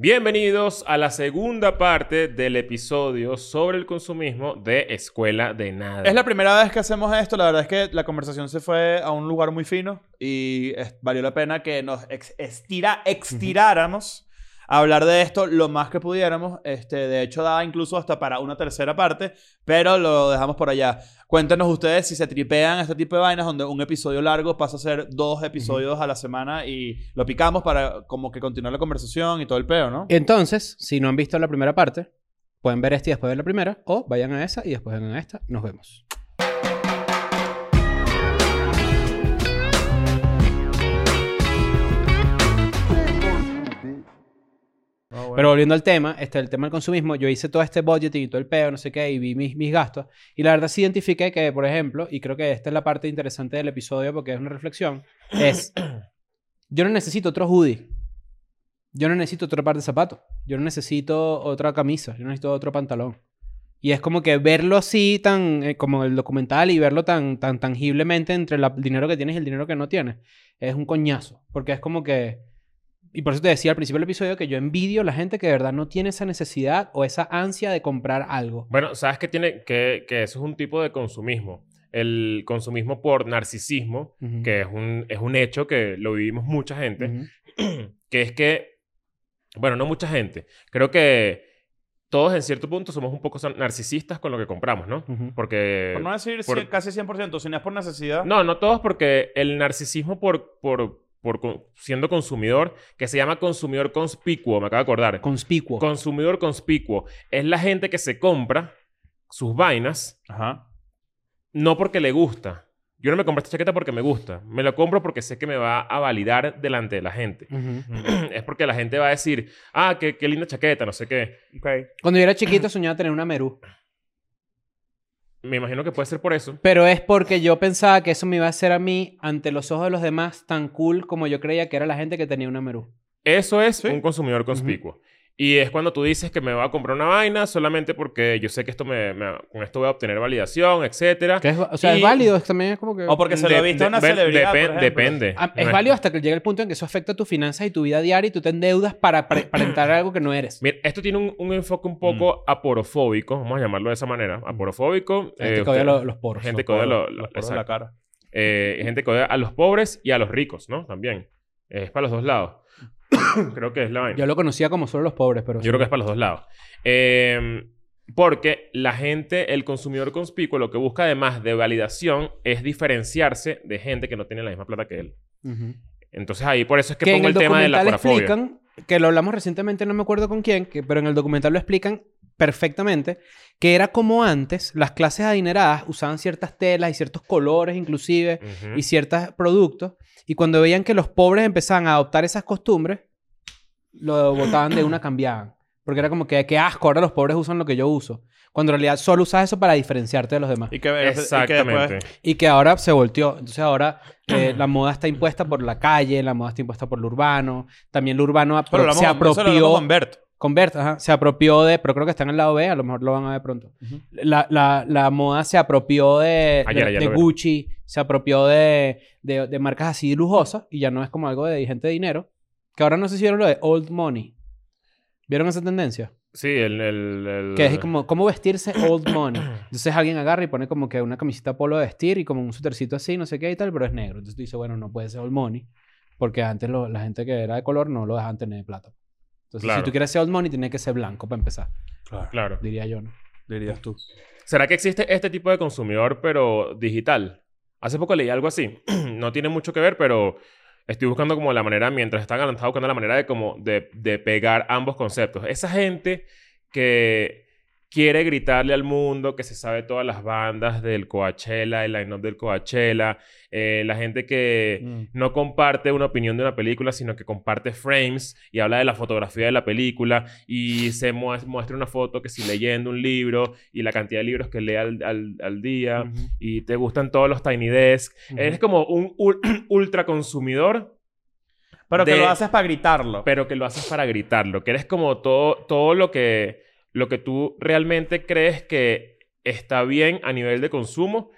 Bienvenidos a la segunda parte del episodio sobre el consumismo de Escuela de Nada. Es la primera vez que hacemos esto. La verdad es que la conversación se fue a un lugar muy fino y valió la pena que nos ex- estira, extiráramos hablar de esto lo más que pudiéramos. Este, de hecho, daba incluso hasta para una tercera parte, pero lo dejamos por allá. Cuéntenos ustedes si se tripean este tipo de vainas donde un episodio largo pasa a ser dos episodios a la semana y lo picamos para como que continuar la conversación y todo el peo, ¿no? Entonces, si no han visto la primera parte, pueden ver esta y después ver la primera, o vayan a esa y después vengan a esta. Nos vemos. Pero volviendo al tema, este, el tema del consumismo, yo hice todo este budgeting y todo el peo, no sé qué, y vi mis, mis gastos. Y la verdad sí identifiqué que, por ejemplo, y creo que esta es la parte interesante del episodio porque es una reflexión, es, yo no necesito otro hoodie. Yo no necesito otro par de zapatos. Yo no necesito otra camisa. Yo no necesito otro pantalón. Y es como que verlo así, tan eh, como el documental, y verlo tan, tan tangiblemente entre el dinero que tienes y el dinero que no tienes, es un coñazo. Porque es como que. Y por eso te decía al principio del episodio que yo envidio a la gente que de verdad no tiene esa necesidad o esa ansia de comprar algo. Bueno, ¿sabes qué tiene? Que, que eso es un tipo de consumismo. El consumismo por narcisismo, que es un, es un hecho que lo vivimos mucha gente, que es que, bueno, no mucha gente, creo que todos en cierto punto somos un poco narcisistas con lo que compramos, ¿no? Porque... Por no decir por- casi 100%, si no es por necesidad. No, no todos porque el narcisismo por, por, por con- siendo consumidor, que se llama consumidor conspicuo, me acabo de acordar. Conspicuo. Consumidor conspicuo es la gente que se compra sus vainas Ajá. no porque le gusta. Yo no me compré esta chaqueta porque me gusta. Me la compro porque sé que me va a validar delante de la gente. Es porque la gente va a decir, ah, qué, qué linda chaqueta, no sé qué. Cuando yo era chiquito soñaba tener una Merú. Me imagino que puede ser por eso. Pero es porque yo pensaba que eso me iba a hacer a mí, ante los ojos de los demás, tan cool como yo creía que era la gente que tenía una Merú. Eso es Sí. un consumidor conspicuo. Y es cuando tú dices que me voy a comprar una vaina solamente porque yo sé que esto me, me- con esto voy a obtener validación, etcétera. Que es, o sea, Y- es válido, es también es como que... O porque se lo visto a una de- celebridad. depen- por ejemplo. depende. Ah, es válido hasta que llegue el punto en que eso afecta tus finanzas y tu vida diaria y tú te endeudas para pre- aparentar algo que no eres. Mira, esto tiene un, un enfoque un poco aporofóbico, vamos a llamarlo de esa manera. Aporofóbico. La gente eh, que odia usted- los, los poros. gente Los que odia poros, lo- lo- los poros de la exacto. cara. Eh, gente que odia a los pobres y a los ricos, ¿no? También. Es para los dos lados. creo que es la vaina. Yo lo conocía como solo los pobres, pero... Yo creo que es para los dos lados. Eh, porque la gente, el consumidor conspicuo, lo que busca además de validación es diferenciarse de gente que no tiene la misma plata que él. Entonces ahí por eso es que, Que pongo el el, tema de la explican, que lo hablamos recientemente, no me acuerdo con quién, que, pero en el documental lo explican perfectamente, que era como antes las clases adineradas usaban ciertas telas y ciertos colores inclusive Ujú. y ciertos productos y cuando veían que los pobres empezaban a adoptar esas costumbres, lo botaban de una, cambiaban. Porque era como que, qué asco, ahora los pobres usan lo que yo uso. Cuando en realidad solo usas eso para diferenciarte de los demás. Y que, y que Exactamente. después- Y que ahora se volteó. Entonces ahora eh, la moda está impuesta por la calle, la moda está impuesta por lo urbano. También lo urbano apro- Pero lo se hablamos- eso lo apropió. con Bert. Con Bert, ajá, se apropió de. Pero creo que está en el lado B, a lo mejor lo van a ver pronto. La, la- la moda se apropió de, Ayer, de- ayer de lo vi. Gucci, se apropió de, de, de marcas así lujosas y ya no es como algo de gente de dinero. Que ahora no sé si vieron lo de Old Money. ¿Vieron esa tendencia? Sí, el... el, el- Que es como, ¿cómo vestirse old money? Entonces alguien agarra y pone como que una camiseta polo de vestir y como un sutercito así, no sé qué y tal, pero es negro. Entonces tú dices, bueno, no puede ser old money. Porque antes lo- la gente que era de color no lo dejaban tener de plata. Entonces, Claro. si tú quieres ser old money, tiene que ser blanco para empezar, Claro. Claro. diría yo, ¿no? Dirías tú. ¿Será que existe este tipo de consumidor, pero digital? Hace poco leí algo así. no tiene mucho que ver, pero estoy buscando como la manera, mientras están estaba buscando la manera de como de, de pegar ambos conceptos. Esa gente que quiere gritarle al mundo que se sabe todas las bandas del Coachella, el line-up del Coachella, eh, la gente que Mm. no comparte una opinión de una película, sino que comparte frames y habla de la fotografía de la película y se mues- muestra una foto que si leyendo un libro y la cantidad de libros que lee al, al- al día y te gustan todos los Tiny Desk. Eres como un ul- ultra consumidor, Pero que lo haces para gritarlo. pero que lo haces para gritarlo. Que eres como todo, todo lo que lo que tú realmente crees que está bien a nivel de consumo,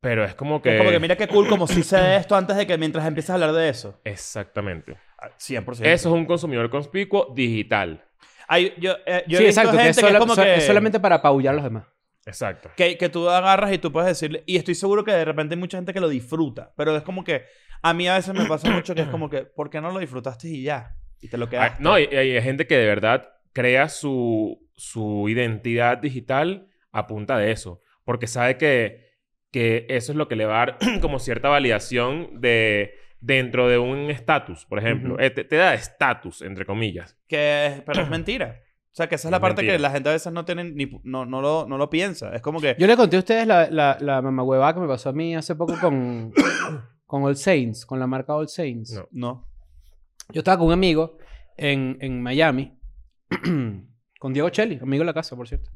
pero es como que... Es como que mira qué cool, como si sé esto antes de que mientras empieces a hablar de eso. Exactamente. 100%. Eso es un consumidor conspicuo digital. Hay- yo, eh, yo he Sí, visto exacto. Que gente es, que es como so- que... es solamente para apabullar a los demás. Exacto. que, que tú agarras y tú puedes decirle, y estoy seguro que de repente hay mucha gente que lo disfruta, pero es como que a mí a veces me pasa mucho que es como que, ¿por qué no lo disfrutaste y ya? Y te lo Ah, quedas. no, y, y hay gente que de verdad crea su, su identidad digital a punta de eso. Porque sabe que, que eso es lo que le va a dar como cierta validación de dentro de un estatus, por ejemplo. Eh, te, te da estatus, entre comillas. Que es- pero es mentira. O sea, que esa es la Es parte mentira. que la gente a veces no tiene ni, no, no, lo, no lo piensa. Es como que... Yo le conté a ustedes la, la, la mamahuevada que me pasó a mí hace poco con, con All Saints, con la marca All Saints. No. No. Yo estaba con un amigo en, en Miami, con Diego Chelli, amigo de la casa, por cierto.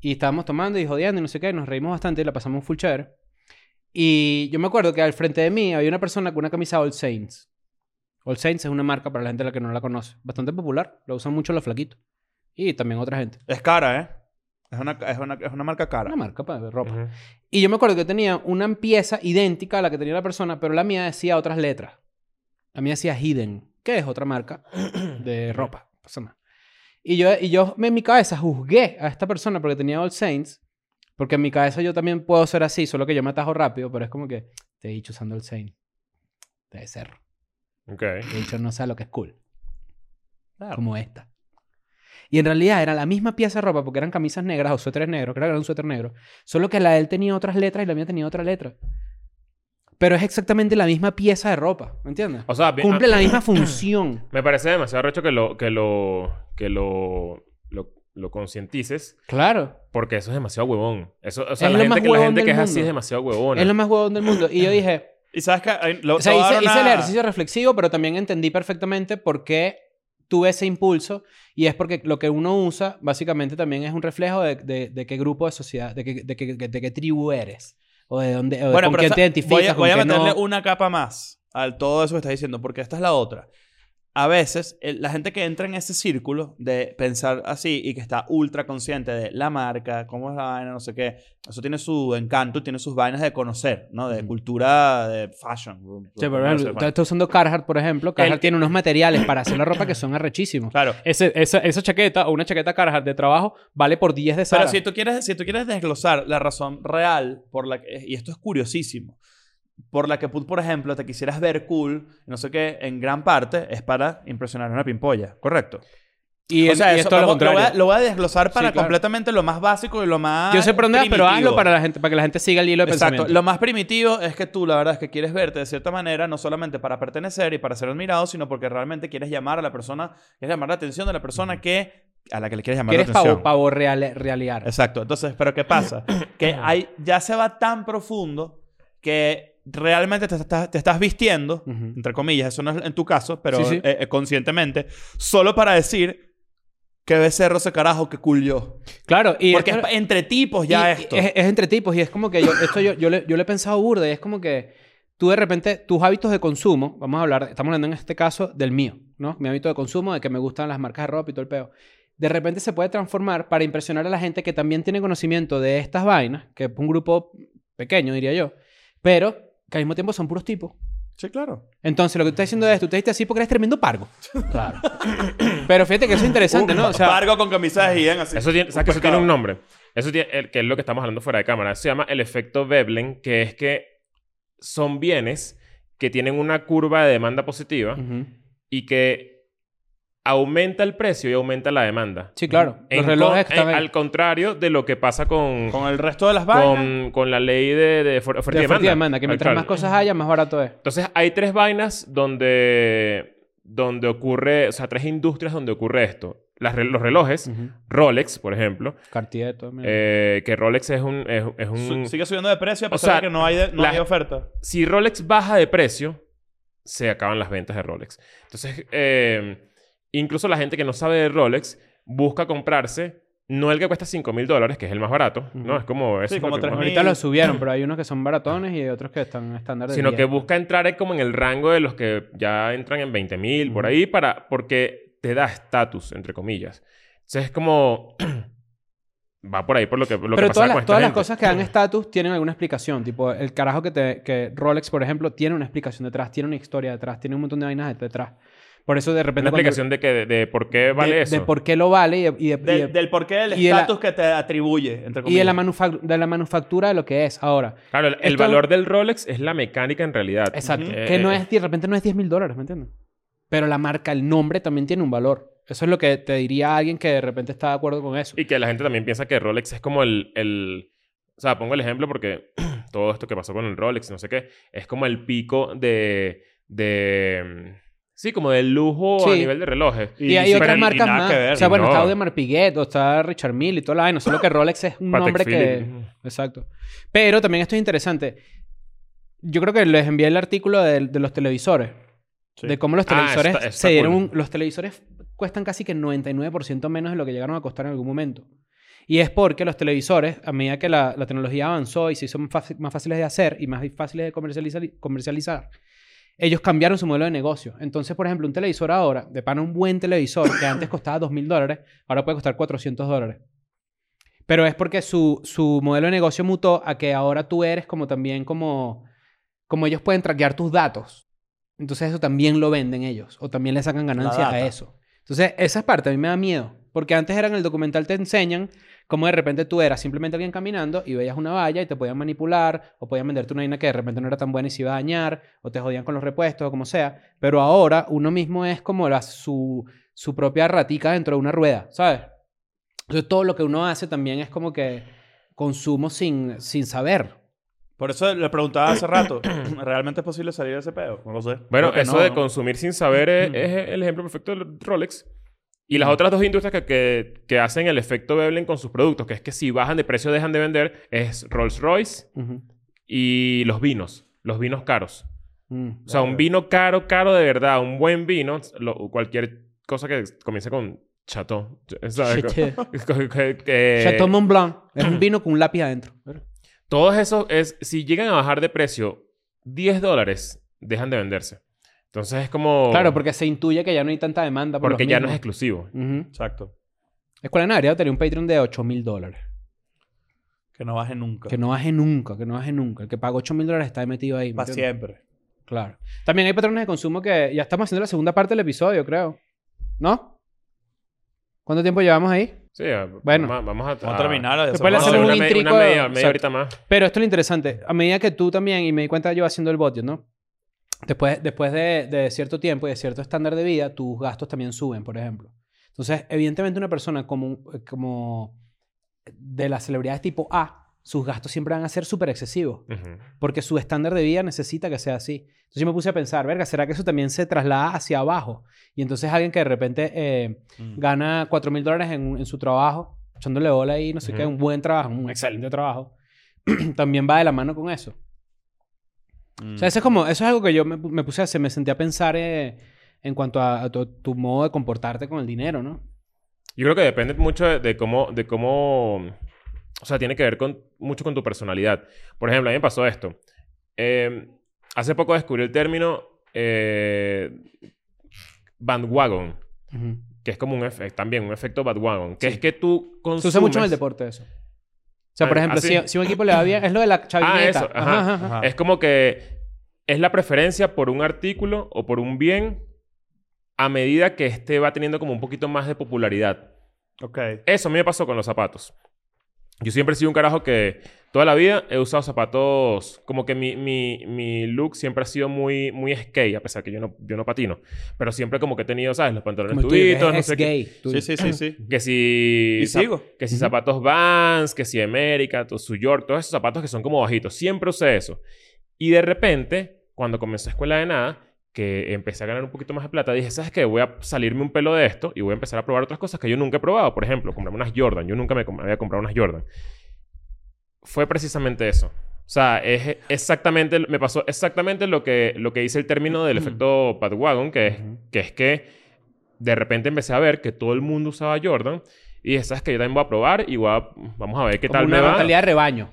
Y estábamos tomando y jodiendo y no sé qué, nos reímos bastante y la pasamos full chévere. Y yo me acuerdo que al frente de mí había una persona con una camisa All Saints. All Saints es una marca para la gente a la que no la conoce. Bastante popular, lo usan mucho los flaquitos. Y también otra gente. Es cara, ¿eh? Es una, es una, es una marca cara. Una marca para ropa. Y yo me acuerdo que tenía una pieza idéntica a la que tenía la persona, pero la mía decía otras letras. La mía decía Hidden, que es otra marca de ropa. no pasa nada. Y yo, y yo en mi cabeza juzgué a esta persona porque tenía All Saints, porque en mi cabeza yo también puedo ser así, solo que yo me atajo rápido, pero es como que te he dicho usando All Saints. Debe ser. Ok. Te he dicho no sé lo que es cool. Claro. Como esta. Y en realidad era la misma pieza de ropa porque eran camisas negras o suéteres negros, creo que era un suéter negro. Solo que la de él tenía otras letras y la mía tenía otra letra. Pero es exactamente la misma pieza de ropa, ¿me entiendes? O sea, bien- Cumple ah, la misma función. me parece demasiado recho que lo, que lo, que lo, lo, lo concientices. Claro. Porque eso es demasiado huevón. Eso, o sea, Es la lo gente, la gente que es así mundo. es demasiado huevona. Es lo más huevón del mundo. Y yo dije, Y sabes que... lo- o sea, hice, dar hice el una- ejercicio reflexivo, pero también entendí perfectamente por qué tuve ese impulso. Y es porque lo que uno usa, básicamente, también es un reflejo de, de- de qué grupo de sociedad, de qué, de qué- de qué tribu eres. O de dónde, o Bueno, con quién esa- te identificas, voy a, voy a meterle no. una capa más al todo eso que estás diciendo, porque esta es la otra. A veces, el- la gente que entra en ese círculo de pensar así y que está ultra consciente de la marca, cómo es la vaina, no sé qué, eso tiene su encanto, tiene sus vainas de conocer, ¿no? De Ujú. cultura, de fashion. Sí, por ejemplo, está, está usando Carhartt, por ejemplo. Carhartt El- tiene unos materiales para hacer la ropa que son arrechísimos. Claro. Ese- esa, esa chaqueta o una chaqueta Carhartt de trabajo vale por 10 de Zara. Pero si tú, quieres, si tú quieres desglosar la razón real por la que, y esto es curiosísimo, por la que por ejemplo, te quisieras ver cool, no sé qué, en gran parte es para impresionar a una pimpolla, ¿correcto? y, o sea, y eso es todo lo vamos- lo, contrario. voy a, lo voy a desglosar para Sí, claro. completamente lo más básico y lo más Yo sé por dónde pero hazlo para, la gente, para que la gente siga el hilo de Exacto. pensamiento. Lo más primitivo es que tú, la verdad, es que quieres verte de cierta manera, no solamente para pertenecer y para ser admirado, sino porque realmente quieres llamar a la persona, quieres llamar la atención de la persona que, a la que le quieres llamar Quieres la atención. pavo, pavo real, realear. Exacto. Entonces, ¿pero qué pasa? que hay, ya se va tan profundo que realmente te estás, te estás vistiendo, Ujú. entre comillas, eso no es en tu caso, pero Sí, sí. eh, eh, conscientemente, solo para decir que becerro ese carajo que cool yo. Claro, y Porque es pa- entre tipos ya y- esto. Es, es entre tipos y es como que yo, esto yo, yo, le, yo le he pensado burda y es como que tú de repente, tus hábitos de consumo, vamos a hablar, estamos hablando en este caso del mío, ¿no? Mi hábito de consumo, de que me gustan las marcas de ropa y todo el peo. De repente se puede transformar para impresionar a la gente que también tiene conocimiento de estas vainas, que es un grupo pequeño, diría yo, pero que al mismo tiempo son puros tipos. Sí, claro. Entonces, lo que tú estás diciendo es, tú te diste así porque eres tremendo pargo. Claro. Pero fíjate que eso es interesante, ¿no? O sea, Pargo con camisas de Hien así. Eso tiene, ¿sabes que eso tiene un nombre? Eso tiene, el, que es lo que estamos hablando fuera de cámara. Se llama el efecto Veblen, que es que son bienes que tienen una curva de demanda positiva Ujú. y que aumenta el precio y aumenta la demanda. Sí, claro. En Los relojes con- en- al contrario de lo que pasa con, Con el resto de las vainas. con, con la ley de, de oferta de oferta y demanda. demanda, que mientras claro. más cosas haya, más barato es. Entonces, hay tres vainas donde, donde ocurre, o sea, tres industrias donde ocurre esto. Las re- los relojes. Rolex, por ejemplo, Cartier, todo. mira. eh, que Rolex es un... Es, es un sigue subiendo de precio a O pesar sea, de que no hay, de- no la- hay oferta. si Rolex baja de precio, se acaban las ventas de Rolex. Entonces, eh, incluso la gente que no sabe de Rolex busca comprarse no el que cuesta 5 mil dólares, que es el más barato, ¿no? Es como... eso Sí, es lo como que- 3.000. Ahorita lo subieron, pero hay unos que son baratones y hay otros que están estándar de Sino 10. que busca entrar como en el rango de los que ya entran en 20 mil, por ahí, para, porque te da estatus, entre comillas. Entonces es como... va por ahí por lo que, lo que Pero pasa todas, con las, esta todas las cosas que dan estatus tienen alguna explicación. Tipo, el carajo que, te, que Rolex, por ejemplo, tiene una explicación detrás, tiene una historia detrás, tiene un montón de vainas detrás. Por eso de repente... Una cuando- explicación de, que, de, de por qué vale de, eso. de por qué lo vale y de, y de- y Del, y de la- estatus que te atribuye, entre y de la, manufac- de la manufactura de lo que es ahora. Claro, el, el valor del Rolex es la mecánica en realidad. Exacto. Que no eh, es, de repente no es 10 mil dólares, ¿me entiendes? Pero la marca, el nombre también tiene un valor. Eso es lo que te diría alguien que de repente está de acuerdo con eso. Y que la gente también piensa que Rolex es como el... el o sea, pongo el ejemplo porque todo esto que pasó con el Rolex, no sé qué, es como el pico de... de sí, como del lujo a Sí. nivel de relojes. Y, hay pero otras marcas nada más. que ver, o sea, bueno, no. está Audemars Piguet o está Richard Mille y toda la vaina. Solo que Rolex es un Patek nombre que... Exacto. Pero también esto es interesante. Yo creo que les envié el artículo de, de los televisores. Sí. De cómo los Ah, televisores está- está se dieron... cool. un- los televisores cuestan casi que 99% menos de lo que llegaron a costar en algún momento. Y es porque los televisores, a medida que la, la tecnología avanzó y se hizo más, fácil- más fáciles de hacer y más fáciles de comercializar, comercializar, ellos cambiaron su modelo de negocio. Entonces, por ejemplo, un televisor ahora, de pana un buen televisor que antes costaba 2.000 dólares, ahora puede costar 400 dólares. Pero es porque su, su modelo de negocio mutó a que ahora tú eres como también como... Como ellos pueden traquear tus datos. Entonces eso también lo venden ellos. O también le sacan ganancias a eso. Entonces esa parte a mí me da miedo. Porque antes era en el documental te enseñan cómo de repente tú eras simplemente alguien caminando y veías una valla y te podían manipular o podían venderte una vaina que de repente no era tan buena y se iba a dañar o te jodían con los repuestos o como sea. Pero ahora uno mismo es como la, su, su propia ratica dentro de una rueda, ¿sabes? Entonces todo lo que uno hace también es como que consumo sin, sin saber. Por eso le preguntaba hace rato, ¿realmente es posible salir de ese pedo? No lo sé. Bueno, eso no, de ¿no? consumir sin saber es, es el ejemplo perfecto del Rolex. Y las otras dos industrias que, que, que hacen el efecto Veblen con sus productos, que es que si bajan de precio dejan de vender, es Rolls Royce Ujú. y los vinos, los vinos caros. Mm. O sea, un vino caro, caro de verdad, un buen vino, lo- cualquier cosa que comience con chateau. ¿sabes? Que- Chateau Mont Blanc. Es un vino con un lápiz adentro. Todos esos, es, si llegan a bajar de precio 10 dólares, dejan de venderse. Entonces es como... Claro, porque se intuye que ya no hay tanta demanda. Por porque los ya no es exclusivo. Exacto. Escuela de debería tener un Patreon de 8 mil dólares. Que no baje nunca. Que no baje nunca, que no baje nunca. El que paga 8 mil dólares está metido ahí. ¿me Para siempre. Claro. También hay patrones de consumo que ya estamos haciendo la segunda parte del episodio, creo. ¿No? ¿Cuánto tiempo llevamos ahí? Sí, Bueno. vamos, vamos a, Vamos a terminar. Después le hacemos un intrico una media, media Exacto. horita más. Pero esto es lo interesante. A medida que tú también, y me di cuenta yo haciendo el budget, ¿no? Después, después de, de cierto tiempo y de cierto estándar de vida, tus gastos también suben, por ejemplo. Entonces, evidentemente una persona como, como de las celebridades tipo A, sus gastos siempre van a ser súper excesivos. Porque su estándar de vida necesita que sea así. Entonces yo me puse a pensar, verga, ¿será que eso también se traslada hacia abajo? Y entonces alguien que de repente eh, Mm. gana 4 mil dólares en, en su trabajo, echándole bola ahí, no sé qué, un buen trabajo, un excelente trabajo, también va de la mano con eso. Mm. O sea, eso es como, eso es algo que yo me, pu- me puse a hacer, me senté a pensar eh, en cuanto a, a tu, tu modo de comportarte con el dinero, ¿no? Yo creo que depende mucho de, de cómo, de cómo, o sea, tiene que ver con, mucho con tu personalidad. Por ejemplo, a mí me pasó esto. Eh, hace poco descubrí el término eh, bandwagon, que es como un efecto, también un efecto bandwagon, que Sí. es que tú consumes... Se usa mucho en el deporte eso. O sea, por Ah, ejemplo, ¿ah, si, si un equipo le va bien, es lo de la chavineta. eso, ajá. Ajá. Es como que es la preferencia por un artículo o por un bien a medida que este va teniendo como un poquito más de popularidad. Ok. Eso a mí me pasó con los zapatos. Yo siempre he sido un carajo que toda la vida he usado zapatos... Como que mi, mi, mi look siempre ha sido muy, muy skate, a pesar que yo no, yo no patino. Pero siempre como que he tenido, ¿sabes? Los pantalones Como tubitos, no sé qué. Sí, sí, sí, sí. Que si... Y sigo. Que si zapatos Vans, que si América, su York, todos esos zapatos que son como bajitos. Siempre usé eso. Y de repente, cuando comencé escuela de nada, que empecé a ganar un poquito más de plata, dije, ¿sabes qué? Voy a salirme un pelo de esto y voy a empezar a probar otras cosas que yo nunca he probado. Por ejemplo, comprarme unas Jordan. Yo nunca me había comprado unas Jordan. Fue precisamente eso. O sea, es exactamente, me pasó exactamente lo que, lo que dice el término del efecto Padwagon, que es, que es que de repente empecé a ver que todo el mundo usaba Jordan y dije, ¿sabes qué? Yo también voy a probar y voy a- vamos a ver qué Como tal una me va. mentalidad de rebaño.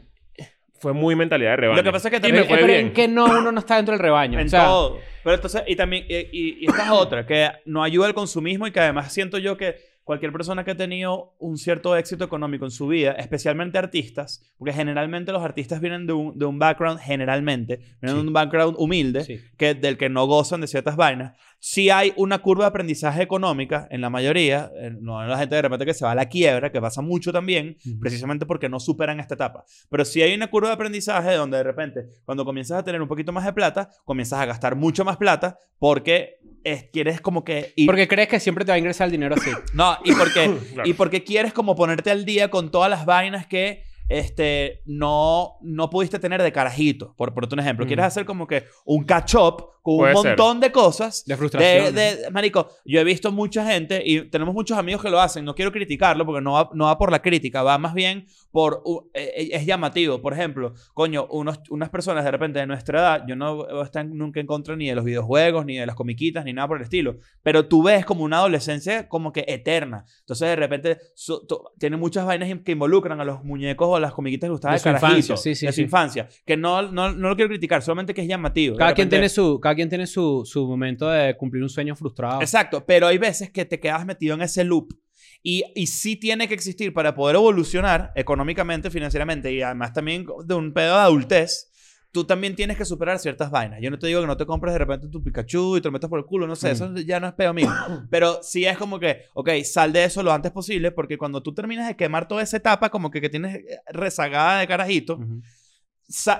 Fue muy mentalidad de rebaño. Lo que pasa es que Y también- me fue pero bien. en que no, uno no está dentro del rebaño. En o sea, todo. Pero entonces, y también, y, y- y esta es otra, que no ayuda al consumismo y que además siento yo que cualquier persona que ha tenido un cierto éxito económico en su vida, especialmente artistas, porque generalmente los artistas vienen de un, de un background, generalmente, vienen de un background humilde, Sí. que, del que no gozan de ciertas vainas, sí hay una curva de aprendizaje económica en la mayoría, no en la gente de repente que se va a la quiebra, que pasa mucho también, precisamente porque no superan esta etapa. Pero sí hay una curva de aprendizaje donde de repente, cuando comienzas a tener un poquito más de plata, comienzas a gastar mucho más plata porque es- quieres como que ir... Porque crees que siempre te va a ingresar el dinero así. No, y porque, Claro. y porque quieres como ponerte al día con todas las vainas que este, no, no pudiste tener de carajito. Por, por un ejemplo, Mm. quieres hacer como que un catch-up con Puede un ser. montón de cosas. De frustración. De, de- marico, yo he visto mucha gente y tenemos muchos amigos que lo hacen. No quiero criticarlo porque no va, no va por la crítica, va más bien por. u- eh, es llamativo. Por ejemplo, coño, unos, unas personas de repente de nuestra edad, yo no estoy nunca en contra ni de los videojuegos, ni de las comiquitas, ni nada por el estilo. Pero tú ves como una adolescencia como que eterna. Entonces, de repente, su- tu- tiene muchas vainas que involucran a los muñecos o las comiquitas que gustaban De su carajito, infancia, sí, sí, de su sí. infancia. Que no, no, no lo quiero criticar, solamente que es llamativo. Cada quien tiene su, cada quien tiene su, su momento de cumplir un sueño frustrado. Exacto, pero hay veces que te quedas metido en ese loop. Y, y sí tiene que existir para poder evolucionar económicamente, financieramente y además también de un pedo de adultez. Tú también tienes que superar ciertas vainas. Yo no te digo que no te compres de repente tu Pikachu y te lo metas por el culo, no sé, Mm. eso ya no es pedo mío. Pero sí es como que, ok, sal de eso lo antes posible porque cuando tú terminas de quemar toda esa etapa, como que, que tienes eh, rezagada de carajito,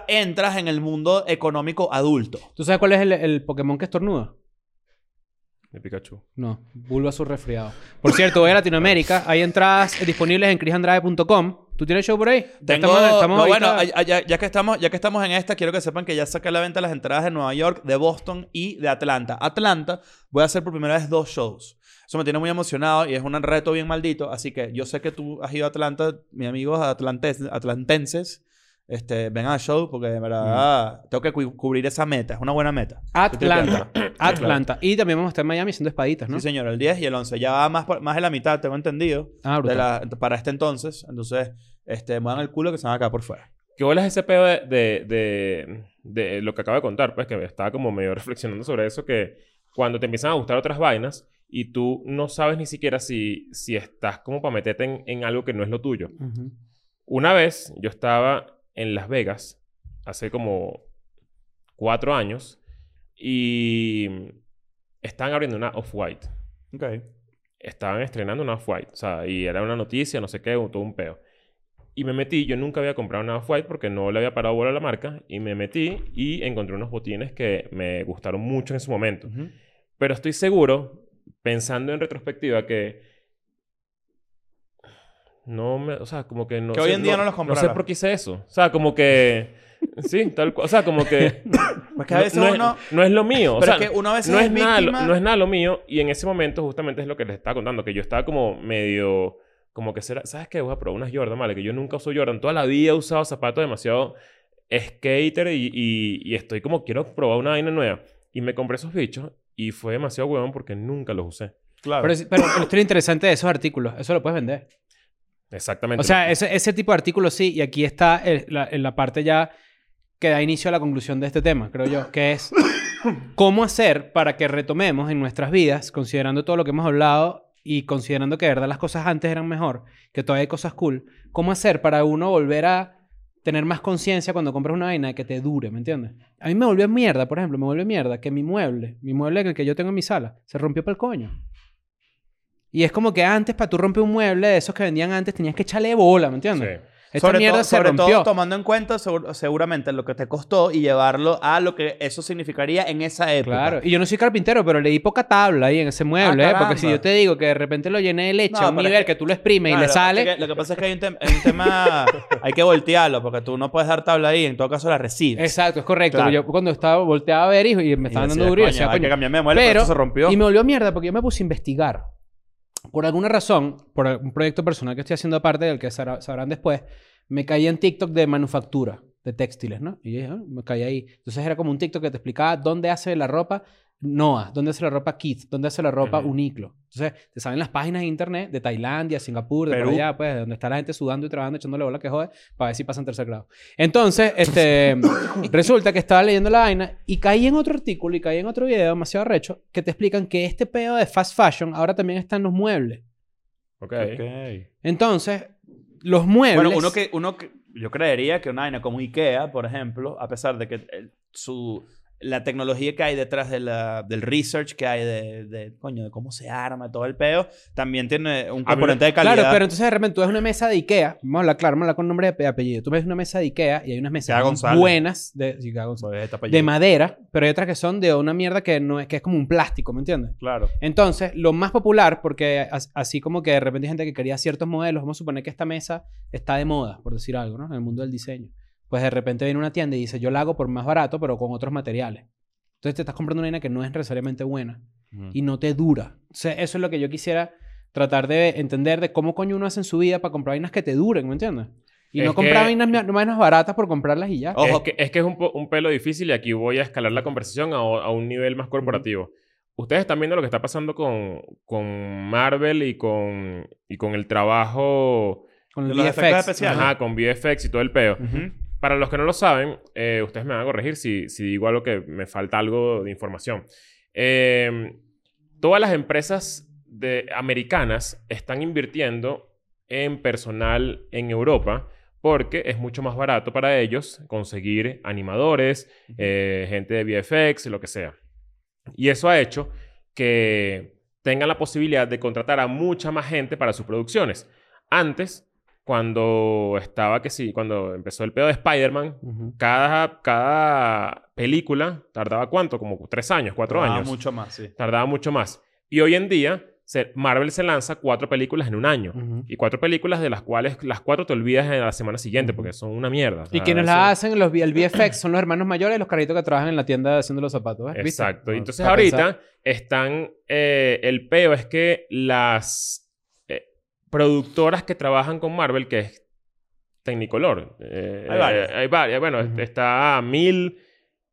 entras en el mundo económico adulto. ¿Tú sabes cuál es el, el Pokémon que estornuda? De Pikachu. No, Bulbasaur resfriado. Por cierto, voy a Latinoamérica. Hay entradas disponibles en crisandrade.com. ¿Tú tienes show por ahí? Tengo, estamos- estamos no, bueno, ya, ya- ya que estamos, ya que estamos en esta, quiero que sepan que ya saqué a la venta las entradas de Nueva York, de Boston y de Atlanta. Atlanta, voy a hacer por primera vez dos shows. Eso me tiene muy emocionado y es un reto bien maldito. Así que yo sé que tú has ido a Atlanta, mis amigos atlantes, atlantenses, este, vengan al show porque de verdad tengo que cu- cubrir esa meta. Es una buena meta. Atlanta. Atlanta. Y también vamos a estar en Miami haciendo espaditas, ¿no? Sí, señor, el 10 y el 11. Ya va más, más de la mitad, tengo entendido, Ah, de la- para este entonces. Entonces, este, muevan el culo que se van acá por fuera. ¿Qué bolas ese pedo de, de, de, de lo que acabo de contar? Pues que estaba como medio reflexionando sobre eso, que cuando te empiezan a gustar otras vainas y tú no sabes ni siquiera si, si estás como para meterte en, en algo que no es lo tuyo. Una vez yo estaba en Las Vegas, hace como cuatro años, y estaban abriendo una Off-White. Ok. Estaban estrenando una Off-White. O sea, y era una noticia, no sé qué, todo un peo. Y me metí, yo nunca había comprado una Off-White porque no le había parado bola a la marca. Y me metí y encontré unos botines que me gustaron mucho en su momento. Pero estoy seguro, pensando en retrospectiva, que. No me. O sea, como que no. Que hoy en día no los No sé por qué hice eso. O sea, como que. Sí, tal cual. O sea, como que. Pues que a no- veces no, es- uno... no es lo mío. o Pero sea, es que uno a veces no es es, nada lo, víctima- no es nada lo mío. Y en ese momento, justamente es lo que les estaba contando. Que yo estaba como medio. Como que será. ¿Sabes qué? Voy a probar unas Jordan, ¿vale? Que yo nunca uso Jordan. Toda la vida he usado zapatos demasiado skater y, y, y estoy como. Quiero probar una vaina nueva. Y me compré esos bichos. Y fue demasiado huevón porque nunca los usé. Claro. Pero, es- pero la historia interesante de esos artículos, eso lo puedes vender. Exactamente. O sea, ese, ese tipo de artículos sí, y aquí está el- la, en la parte ya que da inicio a la conclusión de este tema, creo yo, que es cómo hacer para que retomemos en nuestras vidas, considerando todo lo que hemos hablado y considerando que de verdad las cosas antes eran mejor, que todavía hay cosas cool, cómo hacer para uno volver a tener más conciencia cuando compras una vaina que te dure, ¿me entiendes? A mí me volvió mierda, por ejemplo, me volvió mierda que mi mueble, mi mueble en el que yo tengo en mi sala, se rompió para el coño. Y es como que antes, para tú romper un mueble de esos que vendían antes, tenías que echarle bola, ¿me entiendes? Sí. Esta sobre mierda todo, se sobre rompió. todo tomando en cuenta segur- seguramente lo que te costó y llevarlo a lo que eso significaría en esa época. Claro. Y yo no soy carpintero, pero leí poca tabla ahí en ese mueble, Ah, ¿eh? Porque si yo te digo que de repente lo llené de leche No, a un pero es nivel que- que, tú lo exprimes y Claro, le sale... Lo que, lo que pasa es que hay un, tem- hay un tema, hay que voltearlo, porque tú no puedes dar tabla ahí, en todo caso la recibes. Exacto, es correcto. Claro. Yo cuando estaba volteaba a ver y, y me Y estaban dando duro y "Coño, decía, hay coño, que cambiarme de mueble, pero pero, esto se rompió. Y me volvió mierda porque yo me puse a investigar. Por alguna razón, por un proyecto personal que estoy haciendo aparte, del que sabrá- sabrán después, me caí en TikTok de manufactura, de textiles, ¿no? Y yo "Ah", me caí ahí. Entonces era como un TikTok que te explicaba dónde hace la ropa Noah, dónde hace la ropa Keith, dónde hace la ropa Ujú. Uniclo. Entonces te salen las páginas de internet de Tailandia, Singapur, de por Perú. allá, pues, donde está la gente sudando y trabajando, echándole bola que jode, para ver si pasan tercer grado. Entonces, este, resulta que estaba leyendo la vaina y caí en otro artículo y caí en otro video demasiado arrecho que te explican que este pedo de fast fashion ahora también está en los muebles. Ok. Entonces, los muebles... Bueno, uno que, uno que, yo creería que una vaina como Ikea, por ejemplo, a pesar de que el- su, la tecnología que hay detrás de la, del research que hay de, de, coño, de cómo se arma, todo el peo, también tiene un componente de calidad. Claro, pero entonces de repente tú ves una mesa de Ikea, vamos a hablar claro, vamos a hablar con nombre de apellido. Tú ves una mesa de Ikea y hay unas mesas buenas de, sí, Pues, de madera, pero hay otras que son de una mierda que no es que es como un plástico, ¿me entiendes? Claro. Entonces, lo más popular, porque as- así como que de repente hay gente que quería ciertos modelos, vamos a suponer que esta mesa está de moda, por decir algo, ¿no? En el mundo del diseño. Pues de repente viene una tienda y dice, yo la hago por más barato, pero con otros materiales. Entonces te estás comprando una vaina que no es necesariamente buena y no te dura. Entonces, eso es lo que yo quisiera tratar de entender de cómo coño uno hace en su vida para comprar vainas que te duren, ¿me entiendes? Y Es no comprar que- vainas, vainas baratas por comprarlas y ya. Ojo. Es que, es que es un, un pelo difícil y aquí voy a escalar la conversación a, o- a un nivel más corporativo. Ustedes están viendo lo que está pasando con, con Marvel y con, y con el trabajo Con el los VFX. efectos especiales. ajá, con VFX y todo el peo. Ujú. Para los que no lo saben, eh, ustedes me van a corregir si, si digo algo que me falta algo de información. Eh, todas las empresas de, americanas están invirtiendo en personal en Europa porque es mucho más barato para ellos conseguir animadores, eh, gente de VFX, lo que sea. Y eso ha hecho que tengan la posibilidad de contratar a mucha más gente para sus producciones. Antes, cuando estaba que sí, cuando empezó el pedo de Spider-Man, cada, cada película tardaba cuánto? Como tres años, cuatro Ah, años. mucho más, sí. Tardaba mucho más. Y hoy en día, se- Marvel se lanza cuatro películas en un año. Ujú. Y cuatro películas de las cuales las cuatro te olvidas en la semana siguiente porque son una mierda. O Y quienes eso- la hacen, los, el VFX, son los hermanos mayores, los caritos que trabajan en la tienda haciendo los zapatos. ¿ves? ¿Viste? Exacto. No, Y Entonces ahorita pensar. están... eh, el peo es que las eh, productoras que trabajan con Marvel, que es Technicolor. eh, Hay varias. eh, hay varias. Bueno, Ujú. está Mil...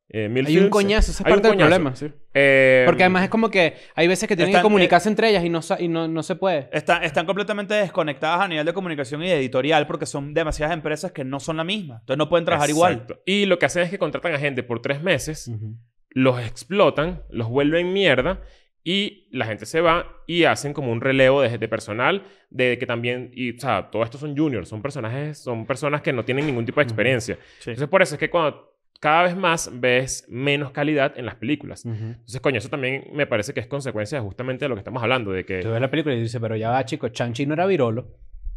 eh, Mil Hay un Films. coñazo, esa es un parte del coñazo. problema. sí. Eh, Porque además es como que hay veces que tienen Están- que comunicarse entre ellas y, no, y no, no se puede. Están, están completamente desconectadas a nivel de comunicación y editorial porque son demasiadas empresas que no son la misma. Entonces no pueden trabajar igual. Y lo que hacen es que contratan a gente por tres meses, los explotan, los vuelven mierda y la gente se va y hacen como un relevo de, de personal de que también, y, o sea, todo esto son juniors, son personajes, son personas que no tienen ningún tipo de experiencia. Sí. Entonces por eso es que cuando cada vez más ves menos calidad en las películas. Ujú. Entonces, coño, eso también me parece que es consecuencia justamente de lo que estamos hablando, de que... Tú ves la película y dices, pero ya va, chicos, Chanchi no era virolo.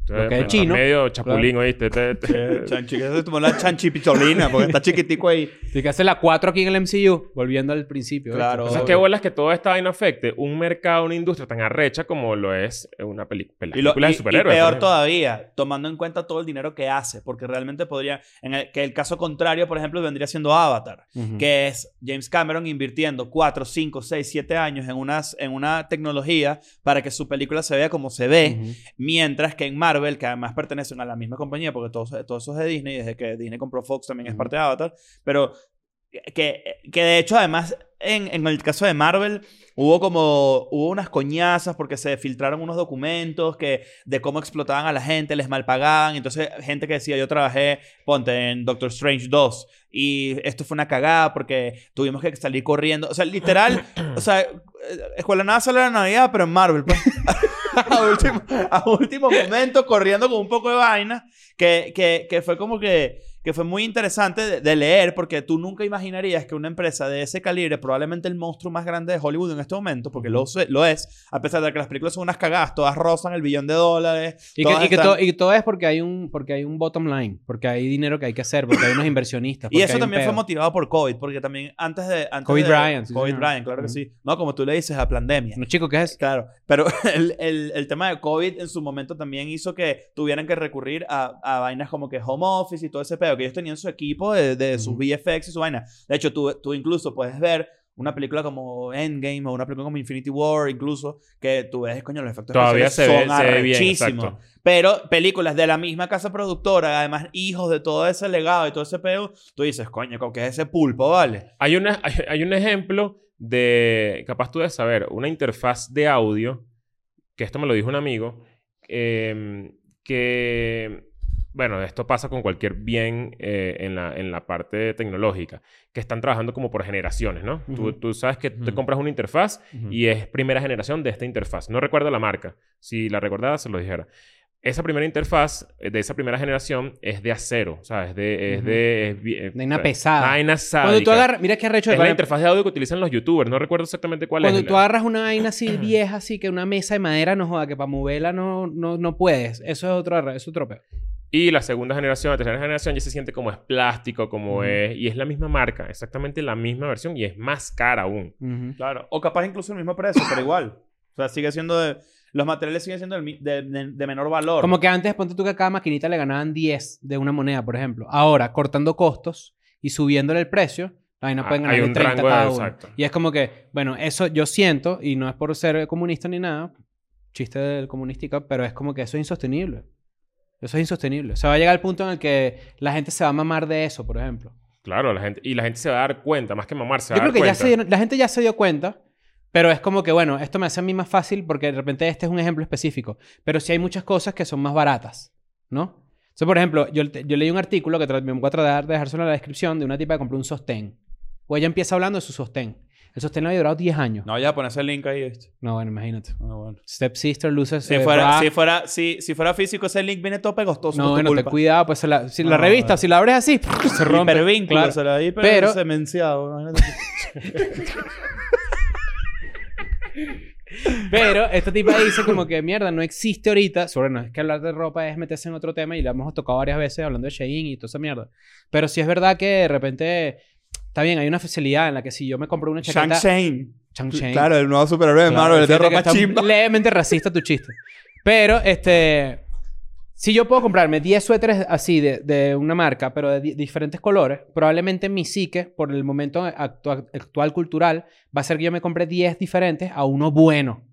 Tú lo que es chino, medio chapulín, ¿oíste? Te- te- chanchi, que se tomó la chanchi picholina porque está chiquitico ahí. Tienes que hacer la 4 aquí en el MCU, volviendo al principio. Claro. Sea, qué bolas que toda esta vaina afecte un mercado, una industria tan arrecha como lo es una Y, lo- película y- de superhéroes. y peor todavía, tomando en cuenta todo el dinero que hace, porque realmente podría, en el, que el caso contrario, por ejemplo, vendría siendo Avatar, que es James Cameron invirtiendo 4, 5, 6, 7 años en, unas, en una tecnología para que su película se vea como se ve, mientras que en Marvel, que además pertenecen a la misma compañía, porque todo, todo eso es de Disney, desde que Disney compró Fox también es parte de Avatar, pero que, que de hecho además en, en el caso de Marvel hubo como hubo unas coñazas porque se filtraron unos documentos que de cómo explotaban a la gente, les malpagaban, entonces gente que decía yo trabajé, ponte en Doctor Strange 2 y esto fue una cagada porque tuvimos que salir corriendo, o sea, literal, o sea, eh, Escuela Nada sale la Navidad, pero en Marvel, pues. a, último, a último momento corriendo con un poco de vaina que, que, que fue como que, que fue muy interesante de, de leer porque tú nunca imaginarías que una empresa de ese calibre, probablemente el monstruo más grande de Hollywood en este momento, porque lo, lo es, a pesar de que las películas son unas cagadas, todas rozan el billón de dólares. Y, que, y, que están- todo, y todo es porque hay, un, porque hay un bottom line, porque hay dinero que hay que hacer, porque hay unos inversionistas. Y eso también fue motivado por COVID, porque también antes de... Antes COVID de- sí, COVID señor. Bryant, claro que Ujú. sí. No, como tú le dices, a pandemia. No, chico, ¿qué es? Claro, pero el, el, el tema de COVID en su momento también hizo que tuvieran que recurrir a, a vainas como que home office y todo ese pedo, que ellos tenían su equipo de, de sus. VFX y su vaina. De hecho, tú, tú incluso puedes ver una película como Endgame o una película como Infinity War, incluso, que tú ves, coño, los efectos Todavía se ve, son se ve bien, exacto. Pero películas de la misma casa productora, además hijos de todo ese legado y todo ese pedo, tú dices, coño, ¿con qué es ese pulpo, vale? Hay, una, hay, hay un ejemplo de, capaz tú de saber, una interfaz de audio, que esto me lo dijo un amigo, eh, que, bueno, esto pasa con cualquier bien eh, en, la, en la parte tecnológica, que están trabajando como por generaciones, ¿no? tú, Ujú. tú sabes que tú te Ujú. compras una interfaz Ujú. y es primera generación de esta interfaz. No recuerdo la marca. Si la recordaba, se lo dijera. esa primera interfaz eh, de esa primera generación es de acero. O sea, es de... Es de es bi- eh, Vaina eh, pesada. Vaina Cuando tú agarras... Mira qué arrecho Es la interfaz de audio que utilizan los youtubers. No recuerdo exactamente cuál Cuando es. tú agarras una vaina así vieja, así que una mesa de madera no joda, que para moverla no, no, no puedes. Eso es otro, es otro peo. Y la segunda generación, la tercera generación ya se siente como es plástico, como Ujú. es... Y es la misma marca. Exactamente la misma versión. Y es más cara aún. Ujú. Claro. O capaz incluso el mismo precio, pero igual. O sea, sigue siendo de... Los materiales siguen siendo de, de- de menor valor. Como que antes, ponte tú que a cada maquinita le ganaban 10 de una moneda, por ejemplo. Ahora, cortando costos y subiéndole el precio, la vaina Ah, pueden ganar un 30 rango de- cada uno. exacto. Y es como que, bueno, eso yo siento, y no es por ser comunista ni nada, chiste del comunística, pero es como que eso es insostenible. Eso es insostenible. O sea, va a llegar el punto en el que la gente se va a mamar de eso, por ejemplo. Claro, la gente... Y la gente se va a dar cuenta. Más que mamarse. se Yo va a creo que dar ya cuenta. se dieron- la gente ya se dio cuenta, pero es como que, bueno, esto me hace a mí más fácil porque de repente este es un ejemplo específico. Pero sí hay muchas cosas que son más baratas, ¿no? Entonces, por ejemplo, yo, yo leí un artículo que me voy a tratar de dejárselo en la descripción de una tipa que compró un sostén. O ella empieza hablando de su sostén. El sostén le había durado 10 años. No, No, ya pones el link ahí. ¿viste? bueno, imagínate. Ah, bueno. Step Sister, luces. Si eh, fuera, si, fuera, si, si fuera físico, ese link viene todo pegostoso. No, bueno, culpa. cuidado, pues la, si la No, revista, si la abres así, se rompe. Hipervínculo, Claro. se la hiper Pero- semenciado. Pero esta tipa dice como que mierda, no existe ahorita. Sobre no es que hablar de ropa es meterse en otro tema y la hemos tocado varias veces hablando de Shein y toda esa mierda. Pero sí es verdad que de repente está bien, hay una facilidad en la que si yo me compro una Shang chaqueta. Shane. Shang-Chi. Claro, el nuevo superhéroe de Claro, Marvel, de ropa chimba. Levemente racista tu chiste. Pero este. Si yo puedo comprarme 10 suéteres así de, de una marca, pero de di- diferentes colores, probablemente mi psique, por el momento actua- actual cultural, va a ser que yo me compre 10 diferentes a uno bueno.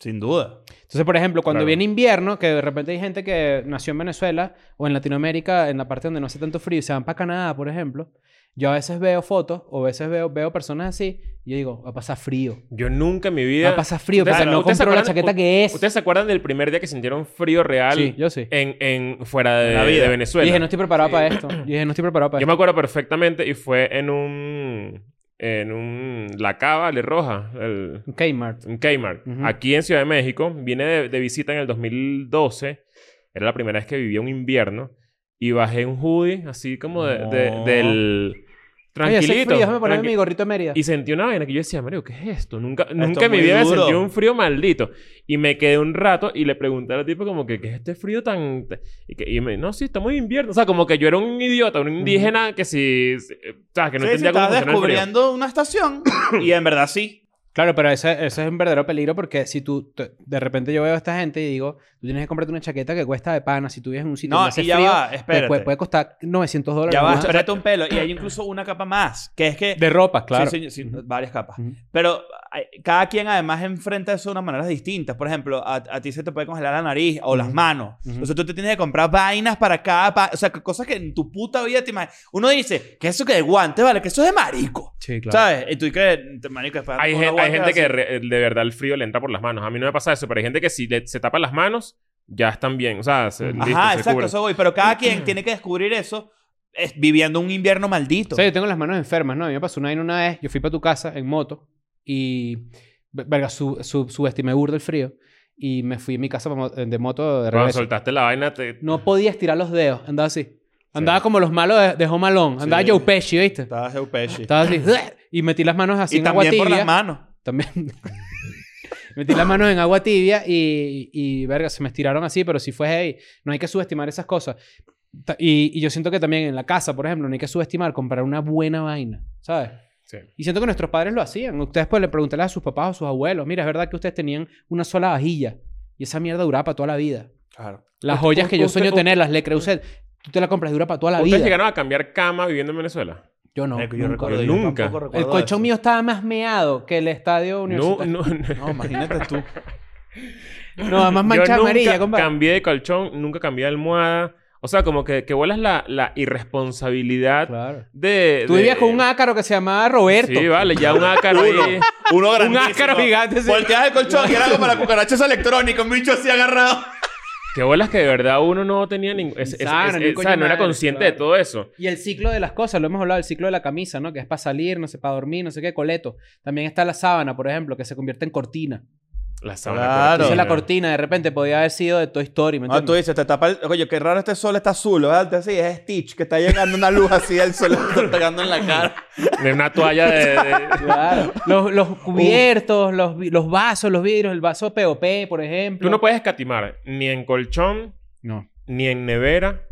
Sin duda. Entonces, por ejemplo, cuando Claro. viene invierno, que de repente hay gente que nació en Venezuela o en Latinoamérica, en la parte donde no hace tanto frío, y se van para Canadá, por ejemplo, yo a veces veo fotos o a veces veo, veo personas así y yo digo, va a pasar frío. Yo nunca en mi Va vida... a pasar frío, pero no ¿ustedes se compró la chaqueta que es. ¿Ustedes se acuerdan del primer día que sintieron frío real Sí, yo sí. en, en, fuera de, la vida. de Y Venezuela? dije, no estoy preparado para esto. Y dije, no estoy preparado para Yo esto. me acuerdo perfectamente y fue en un... En un... La Cava, Le Roja. El, Kmart. en Kmart. Aquí en Ciudad de México. Vine de, de visita en el 2012. Era la primera vez que vivía un invierno. Y bajé un hoodie así como de, del... Oye, Tranquilito. hace frío, déjame ponerme tranqui- mi gorrito de Mérida. Y sentí una vaina que yo decía, Mario, ¿qué es esto? Nunca, Esto nunca en mi vida duro. sentido un frío maldito. Y me quedé un rato y le pregunté al tipo como que, ¿qué es este frío tan...? Y, que, y me no, sí, está muy invierno. O sea, como que yo era un idiota, un indígena que si... si- O sea, que no sí, entendía cómo estás funcionaba el frío. descubriendo una estación. y en verdad sí. Claro, pero ese, ese es un verdadero peligro porque si tú, de repente yo veo a esta gente y digo, tú tienes que comprarte una chaqueta que cuesta de pana. Si tú vives en un sitio No, donde hace y ya frío, va, te espérate. puede, puede costar 900 dólares. Ya va, espérate un pelo. Y hay incluso una capa más. Que es que... De ropa, claro. Sí, sí, sí, Ujú. varias capas. Ujú. Pero hay- cada quien además enfrenta eso de unas maneras distintas. Por ejemplo, a, a ti se te puede congelar la nariz o las Ujú. manos. Ujú. Entonces tú te tienes que comprar vainas para cada... pa- o sea, cosas que en tu puta vida te imaginas. Uno dice, que eso que de guante, vale, que eso es de marico. Sí, claro. ¿Sabes? Y tú que, marico, después Hay, hay gente que así. re- de verdad el frío le entra por las manos. A mí no me pasa eso, pero hay gente que si le- se tapa las manos, ya están bien. O sea, se, listo, Ajá, se exacto, cubre. eso voy. Pero cada quien tiene que descubrir eso es, viviendo un invierno maldito. O sea, yo tengo las manos enfermas, ¿no? A mí me pasó una, vaina una vez, yo fui para tu casa en moto y, ve- verga, su, su, subestimé burdo el frío y me fui a mi casa de moto de Cuando regreso. soltaste la vaina, te... No podía estirar los dedos, andaba así. Andaba como los malos de, de Home Alone. Andaba Sí. Joe Pesci, ¿viste? Estaba Joe Pesci. Estaba así. Y metí las manos así Y en agua también tibia. por las manos. También. Metí las manos en agua tibia y, y, verga, se me estiraron así, pero si fue hey, no hay que subestimar esas cosas. Y, y yo siento que también en la casa, por ejemplo, no hay que subestimar comprar una buena vaina, ¿sabes? Sí. Y siento que nuestros padres lo hacían. Ustedes pues le preguntarle a sus papás o a sus abuelos, mira, es verdad que ustedes tenían una sola vajilla y esa mierda duraba para toda la vida. Claro. Las joyas que yo sueño tener, las Le Creuset, tú te la compras dura para toda la ¿Ustedes vida. llegaron a cambiar cama viviendo en Venezuela? Yo no. Yo nunca. recuerdo, Yo yo nunca. El colchón eso. mío estaba más meado que el estadio No, universitario. no, no. No, imagínate tú. No, además Yo mancha nunca amarilla, compadre. cambié de colchón, nunca cambié de almohada. O sea, como que, que vuelas la, la irresponsabilidad Claro. de... Tú de- vivías con un ácaro que se llamaba Roberto. Sí, vale, ya un ácaro ahí. Uno Un grandísimo. ácaro gigante. sí. Volteas el colchón y era como la cucaracha electrónica, un bicho así agarrado. Que bolas que de verdad uno no tenía ningún... es- es- ni o sea, no era consciente de todo eso. Y el ciclo de las cosas, lo hemos hablado, el ciclo de la camisa, ¿no? Que es para salir, no sé, para dormir, no sé qué, coleto. También está la sábana, por ejemplo, que se convierte en cortina. La sábana Claro. Entonces la cortina de repente podía haber sido de Toy Story, ¿me Ah, tú dices, te tapa el... Oye, qué raro este sol está azul, ¿verdad? Sí, es Stitch, que está llegando una luz así del sol está pegando en la cara. De una toalla de... de- Claro. Los, los cubiertos, los, los vasos, los vidrios, el vaso POP, por ejemplo. Tú no puedes escatimar ni en colchón, No. ni en nevera,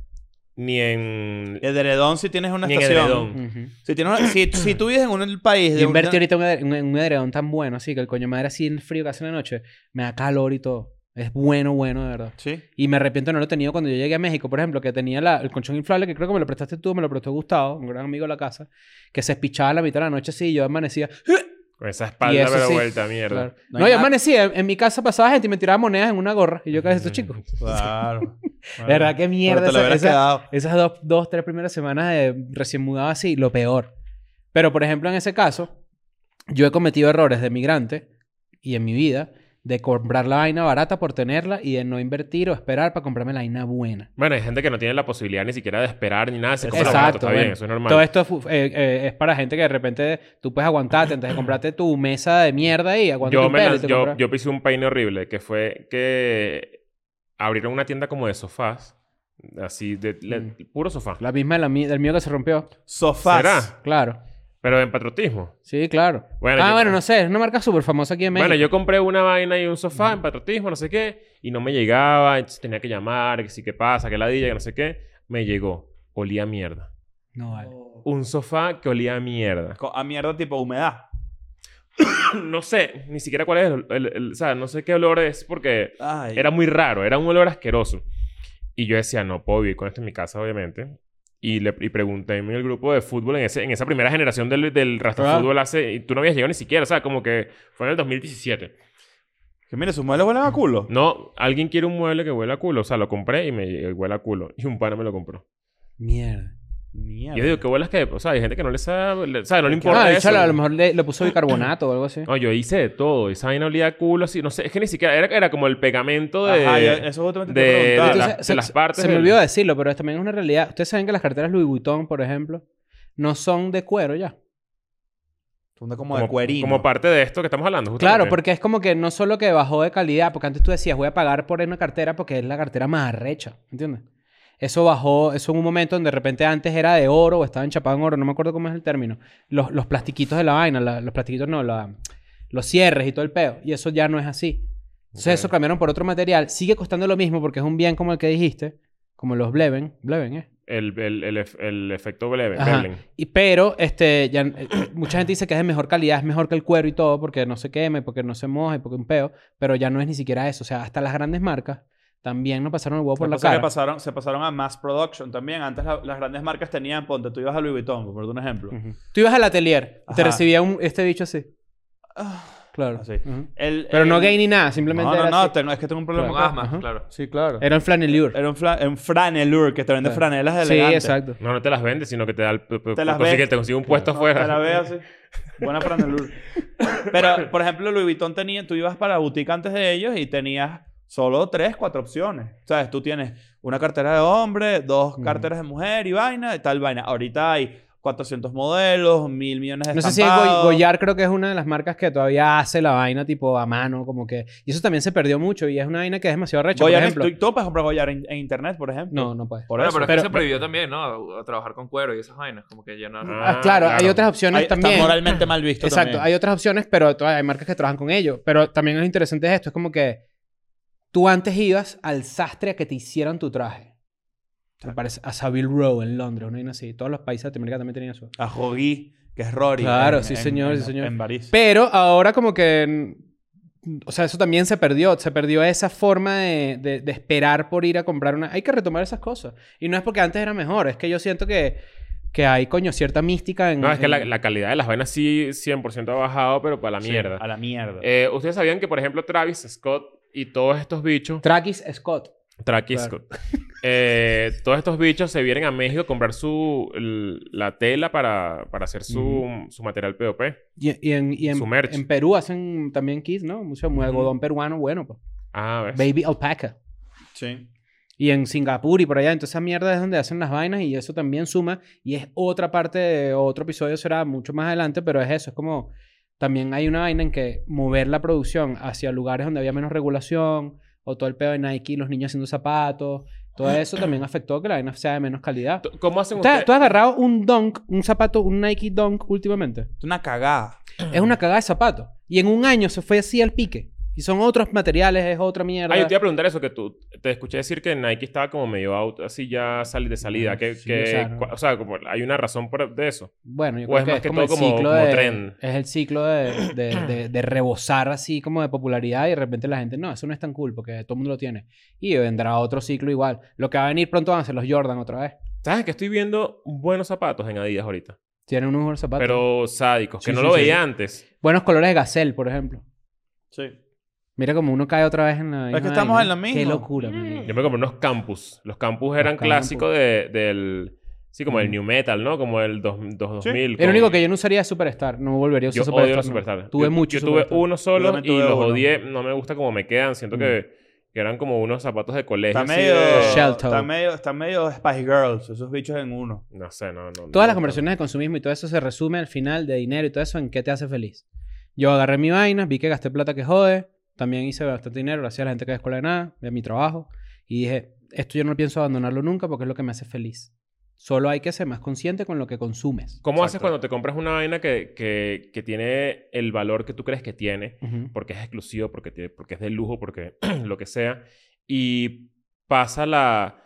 ni en... El edredón si tienes una Ni en estación. edredón. Ujú. Si, tienes una- si, si tú vives en un país de Yo invertí una- ahorita un, eder- un, un edredón tan bueno, así que el coño madre así en el frío que hace en la noche, me da calor y todo. Es bueno, bueno, de verdad. Sí. Y me arrepiento de no lo he tenido cuando yo llegué a México, por ejemplo, que tenía la- el colchón inflable, que creo que me lo prestaste tú, me lo prestó Gustavo, un gran amigo de la casa, que se espichaba a la mitad de la noche así y yo amanecía. Con esa espalda eso pero sí. vuelta, mierda. Claro. No No, hay yo amanecía, en, en mi casa pasaba gente y me tiraba monedas en una gorra. Y yo, ¿qué es esto, chico? Claro. De verdad, qué mierda. Esa- esa- esas dos, dos, tres primeras semanas de recién mudado así, lo peor. Pero, por ejemplo, en ese caso, yo he cometido errores de migrante y en mi vida de comprar la vaina barata por tenerla y de no invertir o esperar para comprarme la vaina buena. Bueno, hay gente que no tiene la posibilidad ni siquiera de esperar ni nada. Se compra barato, Exacto. está bueno. bien, eso es normal. Todo esto eh, eh, es para gente que de repente tú puedes aguantarte antes de comprarte tu mesa de mierda y aguanta yo, tu me pelo y lanz- te yo, yo pisé un peine horrible que fue que abrieron una tienda como de sofás. Así, de, le- Mm. puro sofá. La misma de la mi- del mío que se rompió. Sofás. ¿Será? Claro. Pero en patriotismo. Sí, claro. Bueno, ah, yo- bueno, no sé. Es una marca súper famosa aquí en México. Bueno, yo compré una vaina y un sofá en patriotismo, no sé qué, y no me llegaba, entonces tenía que llamar, que sí, qué pasa, que ladilla, que no sé qué. Me llegó. Olía a mierda. No vale. Un sofá que olía a mierda. A mierda tipo humedad. no sé, ni siquiera cuál es el, el- el- o sea, no sé qué olor es porque Ay. era muy raro, era un olor asqueroso. Y yo decía, no puedo vivir con esto en mi casa, obviamente. Y, le, y pregunté en el grupo de fútbol, en, ese, en esa primera generación del, del rastro Ah. fútbol hace... Y tú no habías llegado ni siquiera, o sea, como que fue en el 2017. Que mire, sus muebles huelen a culo. No, alguien quiere un mueble que huele a culo. O sea, lo compré y me y huele a culo. Y un pana me lo compró. Mierda. Mierda. Yo digo, ¿qué hueles que? O sea, hay gente que no le sabe... le- ¿Sabes? No le importa Ah, eso. a lo mejor le, le puso bicarbonato o algo así. No, yo hice de todo. Esa vaina olía a culo así. No sé, es que ni siquiera... Era, era como el pegamento de... Ajá, eso justamente te de- preguntar. de Entonces, las partes Se me del- olvidó decirlo, pero esto también es una realidad. Ustedes saben que las carteras Louis Vuitton, por ejemplo, no son de cuero ya. Son de como, de cuerino. Como parte de esto que estamos hablando. justamente. Claro, porque es como que no solo que bajó de calidad, porque antes tú decías, voy a pagar por una cartera porque es la cartera más arrecha, ¿entiendes? Eso bajó, eso en un momento donde de repente antes era de oro o estaba enchapado en oro, no me acuerdo cómo es el término. Los, los plastiquitos de la vaina, la- los plastiquitos no, la- los cierres y todo el peo. Y eso ya no es así. Entonces eso cambiaron por otro material. Sigue costando lo mismo porque es un bien como el que dijiste, como los Bleven. Bleven, ¿eh? El, el, el, ef- el efecto Bleve- Ajá. Veblen. Y, pero, este, ya, eh, mucha gente dice que es de mejor calidad, es mejor que el cuero y todo, porque no se queme, porque no se moje, porque un peo, pero ya no es ni siquiera eso. O sea, hasta las grandes marcas también nos pasaron el huevo por la que pasa es que cara. pasaron, se pasaron a mass production también. Antes la- las grandes marcas tenían, ponte, tú ibas a Louis Vuitton, por un ejemplo. Ujú. Tú ibas al atelier, te Ajá. recibía un, este bicho así. Ah, Claro. así. Ujú. El- Pero no el- gay ni nada, simplemente No, no, era no, así. tengo- es que tengo un problema Con con- asma, Ajá. claro. Sí, claro. Era un flanelure. Era un, fla un franelure que te vende Claro. franelas Sí, elegantes. exacto. No, no te las vendes, sino que te da el... Te las consigue, te consigue un puesto No, afuera. Te la veo así. Buena franelure. Pero, por ejemplo, Louis Vuitton tenía... Tú ibas para la boutique antes de ellos y tenías solo tres, cuatro opciones. ¿Sabes? Tú tienes una cartera de hombre, dos carteras de mujer y vaina, y tal vaina. Ahorita hay 400 modelos, mil millones de No sé si es estampados. Go- Goyard, creo que es una de las marcas que todavía hace la vaina tipo a mano, como que... Y eso también se perdió mucho y es una vaina que es demasiado recha, por Goyard, ejemplo. tú, tú puedes comprar Goyard en, en internet, por ejemplo. No, no puedes. Por Bueno, eso. pero es Pero- que se prohibió también, ¿no? A, a trabajar con cuero y esas vainas. Como que ya no... Ah, claro, hay otras opciones Ay, también. Está moralmente mal visto Exacto, también. hay otras opciones, pero todavía hay marcas que trabajan con ello. Pero también es interesante esto, es como que tú antes ibas al sastre a que te hicieran tu traje. Me parece, a Savile Row en Londres, una vaina así. Todos los países de Latinoamérica también tenían eso. A Jogi, que es Rory. Claro, en- sí, señor, en- sí, señor. En París. Pero ahora como que... O sea, eso también se perdió. Se perdió esa forma de, de- de esperar por ir a comprar una... Hay que retomar esas cosas. Y no es porque antes era mejor. Es que yo siento que, que hay, coño, cierta mística en... No, es que la, en- la calidad de las vainas sí 100% ha bajado, pero para la Sí, mierda. a la mierda. Eh, Ustedes sabían que, por ejemplo, Travis Scott y todos estos bichos... Travis Scott. Travis Claro. Scott. eh, todos estos bichos se vienen a México a comprar su... la tela para, para hacer su, su material POP. Y, y en, y en, Su merch. en Perú hacen también kits, ¿no? Mucho Ujú. algodón peruano bueno, pues. Ah, ¿ves? Baby alpaca. sí. Y en Singapur y por allá. Entonces esa mierda es donde hacen las vainas y eso también suma. Y es otra parte de otro episodio, será mucho más adelante, pero es eso. Es como también hay una vaina en que mover la producción hacia lugares donde había menos regulación, o todo el pedo de Nike, los niños haciendo zapatos, todo eso también afectó que la vaina sea de menos calidad. ¿Cómo hacen ¿Tú has, ustedes? tú has agarrado un Dunk, un zapato, un Nike Dunk últimamente? Es una cagada. Es una cagada de zapato. Y en un año se fue así al pique. Y son otros materiales, es otra mierda. Ah, yo te iba a preguntar eso, que tú te escuché decir que Nike estaba como medio out, así ya sali de salida. Que, Sí, que- o sea, no. cua- o sea, como hay una razón por, de eso. Bueno, yo O creo es que más es que como todo el como- ciclo como de... tren. Es el ciclo de, de, de- de rebosar así como de popularidad y de repente la gente, no, eso no es tan cool porque todo el mundo lo tiene. Y vendrá otro ciclo igual. Lo que va a venir pronto van a ser los Jordan otra vez. ¿Sabes que estoy viendo buenos zapatos en Adidas ahorita? Tienen unos buenos zapatos. Pero sádicos, que Sí, no sí, lo sí. veía antes. Buenos colores de Gazelle, por ejemplo. Sí. Mira como uno cae otra vez en la Es que misma estamos vaina. en lo Qué mismo. locura, man. Yo me compré unos campus. Los campus eran clásicos de, del... Sí, como el Mm. New Metal, ¿no? Como el dos, dos- Sí. 2000. El único que yo no usaría es Superstar. No volvería a usar Yo Superstar. odio los no. Superstar. Tuve yo, muchos Yo tuve Superstar. uno solo y tuve los uno. odié. No me gusta cómo me quedan. Siento Mm. que, que eran como unos zapatos de colegio. Está así medio, de- está medio, está medio Spice Girls, esos bichos en uno. No sé, no, no. Todas las no- conversaciones de consumismo y todo eso se resume al final de dinero y todo eso en qué te hace feliz. Yo agarré mi vaina, vi que gasté plata que jode, también hice bastante dinero gracias a la gente que de escuela de nada, de mi trabajo, y dije, esto yo no pienso abandonarlo nunca porque es lo que me hace feliz. Solo hay que ser más consciente con lo que consumes. ¿Cómo haces Exacto. cuando te compras una vaina que, que, que tiene el valor que tú crees que tiene? Ujú. Porque es exclusivo, porque, tiene, porque es de lujo, porque lo que sea. Y pasa la...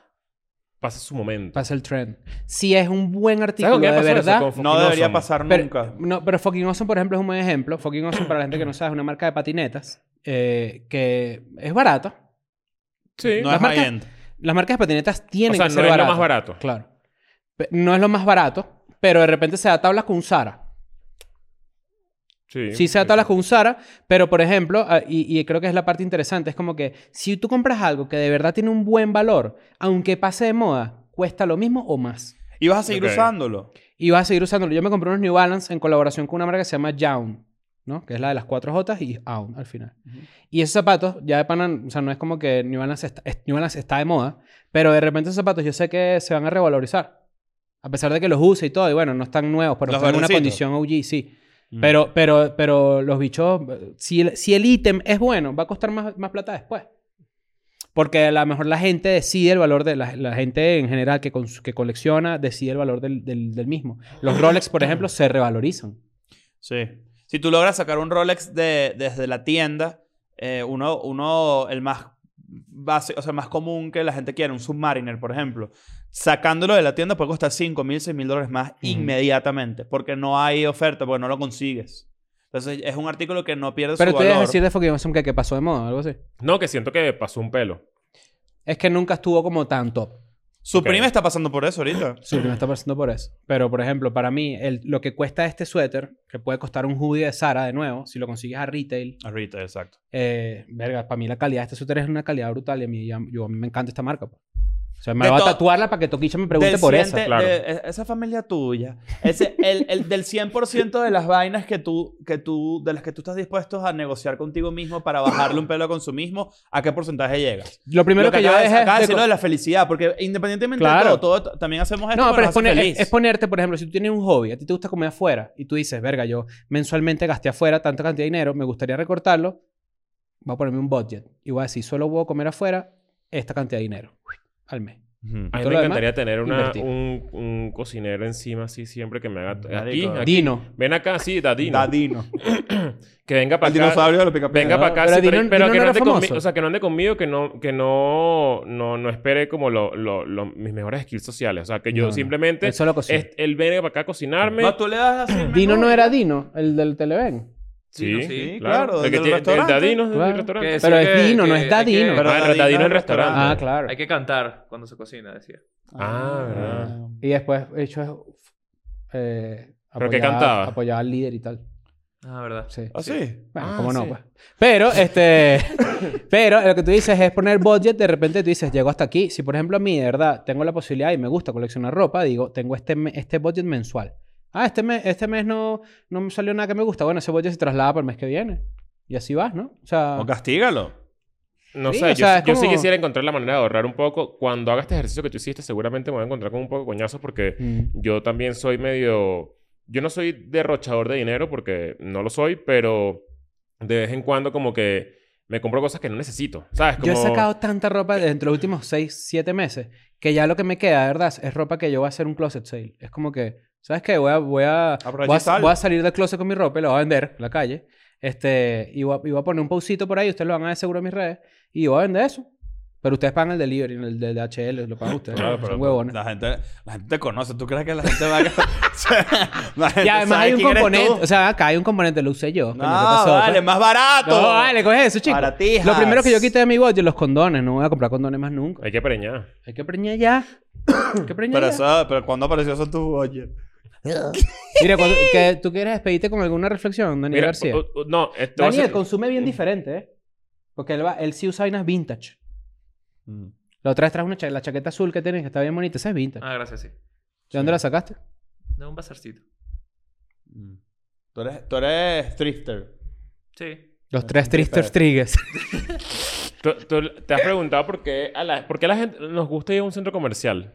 Pasa su momento. Pasa el trend. Si es un buen ¿Sabes artículo de verdad... No debería Awesome. pasar Pero, nunca. no, pero Fucking Awesome, por ejemplo, es un buen ejemplo. Fucking Awesome, para la gente que no sabe, es una marca de patinetas eh, que es barata. Sí. No las es marcas- high-end. Las marcas de patinetas tienen o sea, que no ser es lo más barato. Claro. Pe- No es lo más barato, pero de repente se da tablas con un Zara. Sí. Sí se da tablas con un Zara, pero por ejemplo, ah, y, y creo que es la parte interesante, es como que si tú compras algo que de verdad tiene un buen valor, aunque pase de moda, cuesta lo mismo o más. Y vas a seguir Ok. usándolo. Y vas a seguir usándolo. Yo me compré unos New Balance en colaboración con una marca que se llama Jaun, ¿no? Que es la de las cuatro J y Aun al final. Y esos zapatos, ya de pana, o sea, no es como que New Balance, está, es- New Balance está de moda, pero de repente esos zapatos yo sé que se van a revalorizar. A pesar de que los use y todo, y bueno, no están nuevos, pero están en una condición OG, sí. Mm. Pero, pero, pero los bichos, si el, si el ítem es bueno, va a costar más, más plata después. Porque a lo mejor la gente decide el valor de la, la gente en general que, que colecciona, decide el valor del, del- del mismo. Los Rolex, por ejemplo, se revalorizan. Sí. Si tú logras sacar un Rolex de, desde la tienda, eh, uno, uno, el más base, o sea, más común que la gente quiere, un Submariner, por ejemplo, sacándolo de la tienda puede costar 5 mil, 6 mil dólares más inmediatamente, porque no hay oferta, porque no lo consigues. Entonces, es un artículo que no pierde Pero su tú ibas a valor. decir de Fucking Awesome que, que pasó de moda, algo así. No, que siento que pasó un pelo. Es que nunca estuvo como tan Supreme Ok. está pasando por eso ahorita. Sí, me está pasando por eso. Pero, por ejemplo, para mí, el- lo que cuesta este suéter, que puede costar un hoodie de Zara de nuevo, si lo consigues a retail, Ahorita, exacto. eh, verga, para mí la calidad de este suéter es una calidad brutal y a mí, ya- yo, a mí me encanta esta marca. pues. O sea, me De voy a to- tatuarla para que Toquicha me pregunte por esa. claro. de- e- esa familia tuya. Ese, el, el del 100% de las vainas que tú, que tú, de las que tú estás dispuesto a negociar contigo mismo para bajarle un pelo a consumismo, ¿a qué porcentaje llegas? Lo primero Lo que, que, yo acabas de dejé sacar de es lo de la felicidad, porque independientemente Claro. de todo, todo, también hacemos esto No, pero es, poner- feliz. es- es ponerte, por ejemplo, si tú tienes un hobby, a ti te gusta comer afuera y tú dices, verga, yo mensualmente gasté afuera tanta cantidad de dinero, me gustaría recortarlo, voy a ponerme un budget y voy a decir, solo voy a comer afuera esta cantidad de dinero al mes. Ujú. A mí me demás, encantaría tener una, un, un cocinero encima así siempre que me haga... Aquí. Dino. Ven acá, sí, Dadino. Dadino. Que venga para El acá. dinosaurio de los pica Venga para acá, Pero sí, pero, Dino- pero Dino que no ande conmigo, famoso. o sea, que no ande conmigo, que no, que no, no, no espere como lo, lo- lo- mis mejores skills sociales. O sea, que yo No, no. simplemente, Él solo cocina. es- él viene para acá a cocinarme. No, tú le das así. Dino no era. Dino, el del Televen. Sí, Dino, sí, sí, claro. claro, El, que tiene- el restaurante. Dadino es Claro. restaurante. Que Pero es que- Dino, no que es hay Dadino. que- Pero Ah, el Dadino Dadino es el restaurante. Ah, claro. Hay que cantar cuando se cocina, decía. Ah, verdad. Y después, hecho, eh, ¿Pero qué cantaba? Apoyaba al líder y tal. Ah, verdad. Sí. ¿Ah, sí? Bueno, Ah, cómo no, sí. pues. Pero, este... pero lo que tú dices es poner budget. De repente tú dices, llego hasta aquí. Si, por ejemplo, a mí, de verdad, tengo la posibilidad y me gusta coleccionar ropa, digo, tengo este, este budget mensual. Ah, este mes, este mes no, no me salió nada que me gusta. Bueno, ese budget se traslada para el mes que viene. Y así vas, ¿no? O sea... O castígalo. No Sí, sé, o yo, sea, es yo sí como- quisiera encontrar la manera de ahorrar un poco. Cuando haga este ejercicio que tú hiciste, seguramente me voy a encontrar con un poco de coñazos porque mm, yo también soy medio, yo no soy derrochador de dinero porque no lo soy, pero de vez en cuando como que me compro cosas que no necesito. ¿Sabes? Como... Yo he sacado tanta ropa dentro de los últimos 6, 7 meses que ya lo que me queda, de verdad, es ropa que yo voy a hacer un closet sale. Es como que, ¿sabes qué? Voy a, voy a, voy a, voy salir del closet con mi ropa y la voy a vender en la calle. Este, y voy, a, y voy a poner un pausito por ahí, ustedes lo van a ver seguro en mis redes, y voy a vender eso. Pero ustedes pagan el delivery, el del DHL, lo pagan ustedes. Claro, pero- Son huevones. La gente, la gente te conoce. ¿Tú crees que la gente va a... La gente Y además hay un componente, o sea, acá hay un componente, lo usé yo. No, coño, ¿qué pasó, vale, pues? más barato. No, vale, coge eso, chicos. Baratijas. Lo primero que yo quité de mi budget, los condones. No voy a comprar condones más nunca. Hay que preñar. Hay que preñar ya. Hay que preñar Pero, ya. eso, pero cuando apareció eso tu oye. Mira, cuando- que ¿tú quieres despedirte con alguna reflexión, Daniel Mira, García? no, esto Daniel ser- consume bien diferente, ¿eh? Porque él, va, él sí usa vainas vintage. Mm. La otra vez trajo una cha- la chaqueta azul que tienes, que está bien bonita. Esa es vintage. Ah, gracias, sí. ¿De dónde la sacaste? De un bazarcito. Mm. Tú eres, tú eres thrifter. Sí. Los tres pero- Trigues. ¿Tú, tú te has preguntado por qué, a la, por qué a la gente nos gusta ir a un centro comercial?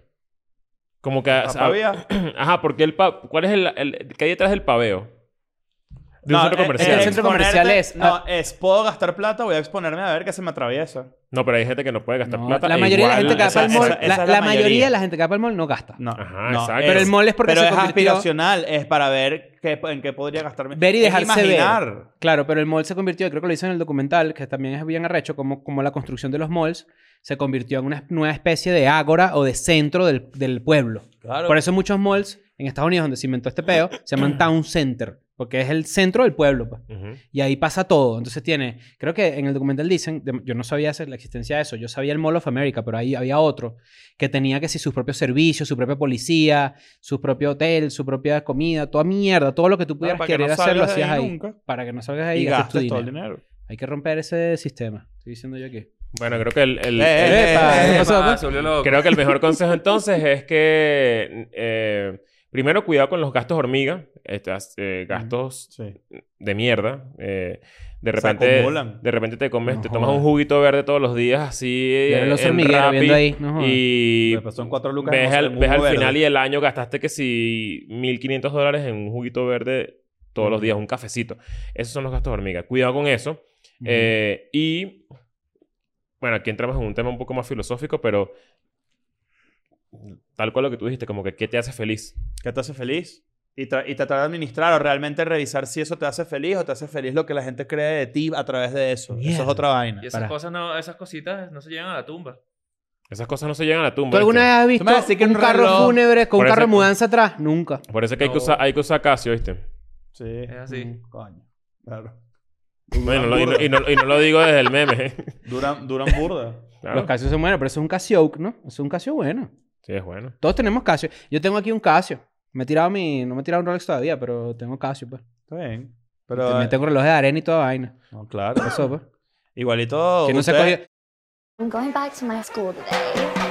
Como que... ¿A o sea, Pavía? Ajá, porque el pa- ¿cuál es el, el... ¿Qué hay detrás del paveo? De un centro eh, comercial. El centro comercial es- No, ah. es... ¿Puedo gastar plata? Voy a exponerme a ver qué se me atraviesa. No, pero hay gente que no puede gastar No, plata. la e mayoría de la gente que va para el mall, la, mayoría de la gente que va para el mall no gasta. No, Ajá, no, exacto. Pero el mall es porque pero se es convirtió- aspiracional. Es para ver qué, en qué podría gastarme. Ver y dejarse ver. imaginar. Claro, pero el mall se convirtió, creo que lo hice en el documental, que también es bien arrecho, como, como la construcción de los malls se convirtió en una nueva especie de ágora o de centro del, del pueblo. Claro. Por eso muchos malls en Estados Unidos, donde se inventó este peo, se llaman Town Center, porque es el centro del pueblo. pues. Ujú. Y ahí pasa todo. Entonces tiene, creo que en el documental dicen, yo no sabía la existencia de eso, yo sabía el Mall of America, pero ahí había otro que tenía que si sus propios servicios, su propia policía, su propio hotel, su propia comida, toda mierda, todo lo que tú pudieras para que querer no hacer lo hacías ahí ahí. nunca. Para que no salgas ahí Y gastes todo el dinero. dinero. Hay que romper ese sistema. Estoy diciendo yo aquí. Bueno, creo que el... el- Eh, el- eh, Epa, eh, ¿qué pasó, Ah, pues? Creo que el mejor consejo entonces es que... eh, primero, cuidado con los gastos hormiga. Estas, eh, gastos Sí. de mierda. Eh, de repente, de repente te comes, No te tomas un juguito verde todos los días así los en hormigueros Rappi, ahí, no y pasó en cuatro lucas. ves al, ves final y el año gastaste que si 1.500 dólares en un juguito verde todos los días, un cafecito. Esos son los gastos hormiga. Cuidado con eso. Eh, y bueno, aquí entramos en un tema un poco más filosófico, pero tal cual lo que tú dijiste, como que ¿qué te hace feliz? ¿Qué te hace feliz? Y, tra- y tratar de administrar o realmente revisar si eso te hace feliz o te hace feliz lo que la gente cree de ti a través de eso. Eso Mierda. es otra vaina. Y esas Para. cosas no, esas cositas no se llegan a la tumba. Esas cosas no se llegan a la tumba. ¿Tú alguna vez has me visto a decir que un un carro reloj- fúnebre con un carro de eso- mudanza atrás? Nunca. Por eso es que hay que No. usar, hay que usar Casio, ¿viste? Sí. Es así. Mm. Coño. Claro. Bueno, lo- y, no, y no- y no lo digo desde el meme. ¿eh? Duran, duran burda. Claro. Los Casios son buenos, pero eso es un Casio Oak, ¿no? Eso es un Casio bueno. Sí, es bueno. Todos tenemos Casio. Yo tengo aquí un Casio. Me he tirado mi... No me he tirado un Rolex todavía, pero tengo Casio, pues. Está bien. Pero. me tengo reloj de arena y toda vaina. No, claro. Eso, pues. Igualito. Que no se cogió... I'm going back to my school today.